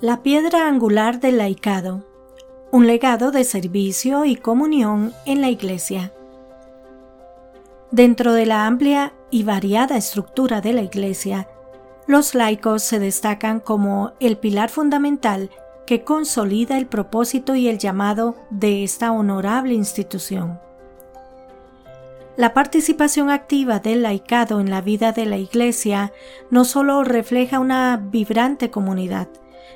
La piedra angular del laicado. Un legado de servicio y comunión en la Iglesia. Dentro de la amplia y variada estructura de la Iglesia, los laicos se destacan como el pilar fundamental que consolida el propósito y el llamado de esta honorable institución. La participación activa del laicado en la vida de la Iglesia no solo refleja una vibrante comunidad,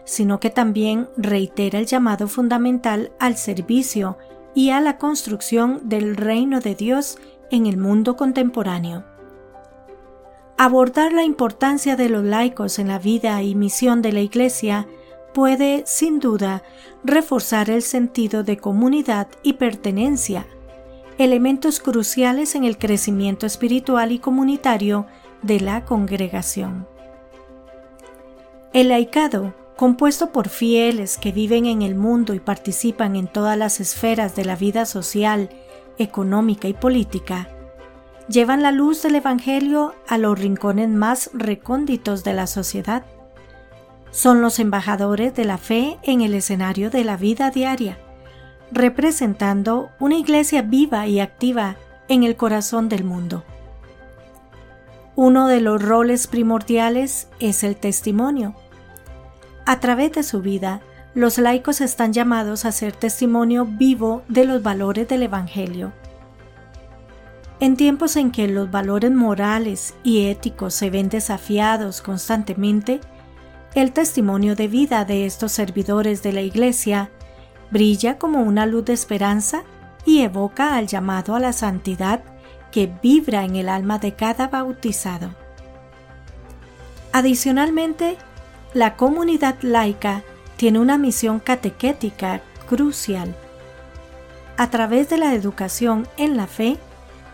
sino que también reitera el llamado fundamental al servicio y a la construcción del reino de Dios en el mundo contemporáneo. Abordar la importancia de los laicos en la vida y misión de la Iglesia puede, sin duda, reforzar el sentido de comunidad y pertenencia, elementos cruciales en el crecimiento espiritual y comunitario de la congregación. El laicado compuesto por fieles que viven en el mundo y participan en todas las esferas de la vida social, económica y política, llevan la luz del Evangelio a los rincones más recónditos de la sociedad. Son los embajadores de la fe en el escenario de la vida diaria, representando una iglesia viva y activa en el corazón del mundo. Uno de los roles primordiales es el testimonio, a través de su vida, los laicos están llamados a ser testimonio vivo de los valores del Evangelio. En tiempos en que los valores morales y éticos se ven desafiados constantemente, el testimonio de vida de estos servidores de la Iglesia brilla como una luz de esperanza y evoca al llamado a la santidad que vibra en el alma de cada bautizado. Adicionalmente, la comunidad laica tiene una misión catequética crucial. A través de la educación en la fe,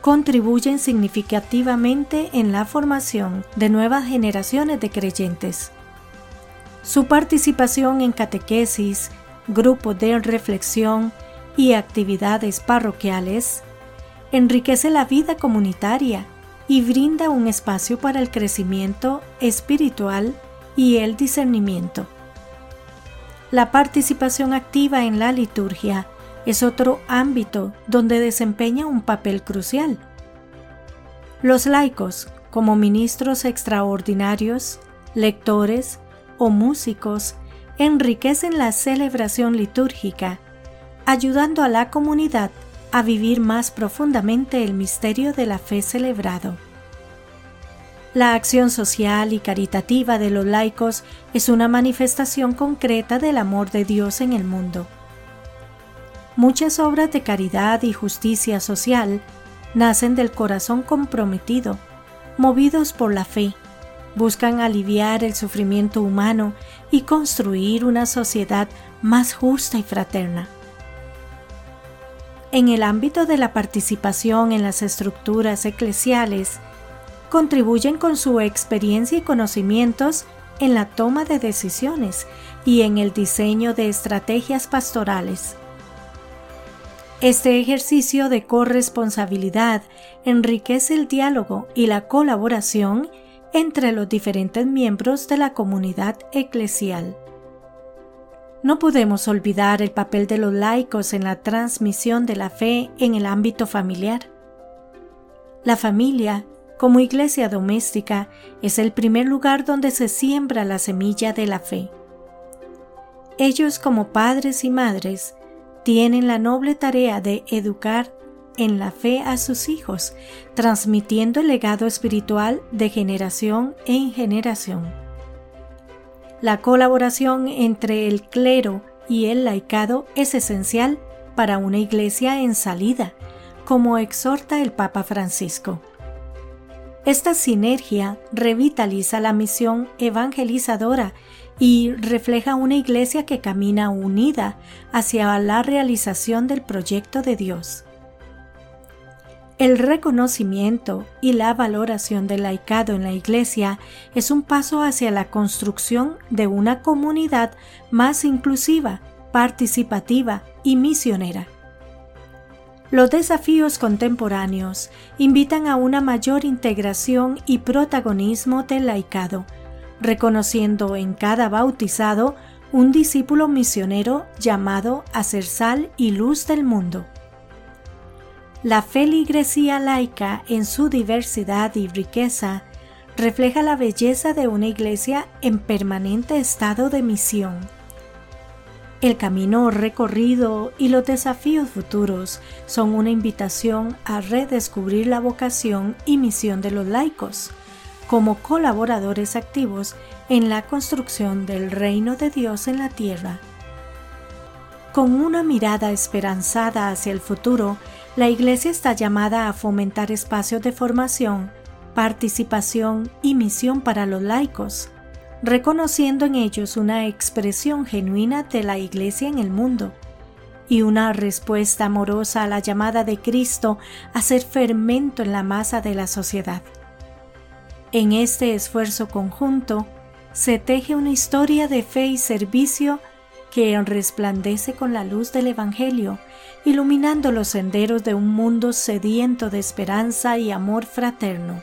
contribuyen significativamente en la formación de nuevas generaciones de creyentes. Su participación en catequesis, grupos de reflexión y actividades parroquiales enriquece la vida comunitaria y brinda un espacio para el crecimiento espiritual y el discernimiento. La participación activa en la liturgia es otro ámbito donde desempeña un papel crucial. Los laicos, como ministros extraordinarios, lectores o músicos, enriquecen la celebración litúrgica, ayudando a la comunidad a vivir más profundamente el misterio de la fe celebrado. La acción social y caritativa de los laicos es una manifestación concreta del amor de Dios en el mundo. Muchas obras de caridad y justicia social nacen del corazón comprometido, movidos por la fe, buscan aliviar el sufrimiento humano y construir una sociedad más justa y fraterna. En el ámbito de la participación en las estructuras eclesiales, contribuyen con su experiencia y conocimientos en la toma de decisiones y en el diseño de estrategias pastorales. Este ejercicio de corresponsabilidad enriquece el diálogo y la colaboración entre los diferentes miembros de la comunidad eclesial. No podemos olvidar el papel de los laicos en la transmisión de la fe en el ámbito familiar. La familia como iglesia doméstica es el primer lugar donde se siembra la semilla de la fe. Ellos como padres y madres tienen la noble tarea de educar en la fe a sus hijos, transmitiendo el legado espiritual de generación en generación. La colaboración entre el clero y el laicado es esencial para una iglesia en salida, como exhorta el Papa Francisco. Esta sinergia revitaliza la misión evangelizadora y refleja una iglesia que camina unida hacia la realización del proyecto de Dios. El reconocimiento y la valoración del laicado en la iglesia es un paso hacia la construcción de una comunidad más inclusiva, participativa y misionera. Los desafíos contemporáneos invitan a una mayor integración y protagonismo del laicado, reconociendo en cada bautizado un discípulo misionero llamado a ser sal y luz del mundo. La feligresía laica en su diversidad y riqueza refleja la belleza de una iglesia en permanente estado de misión. El camino recorrido y los desafíos futuros son una invitación a redescubrir la vocación y misión de los laicos como colaboradores activos en la construcción del reino de Dios en la tierra. Con una mirada esperanzada hacia el futuro, la Iglesia está llamada a fomentar espacios de formación, participación y misión para los laicos, reconociendo en ellos una expresión genuina de la Iglesia en el mundo y una respuesta amorosa a la llamada de Cristo a ser fermento en la masa de la sociedad. En este esfuerzo conjunto se teje una historia de fe y servicio que resplandece con la luz del Evangelio, iluminando los senderos de un mundo sediento de esperanza y amor fraterno.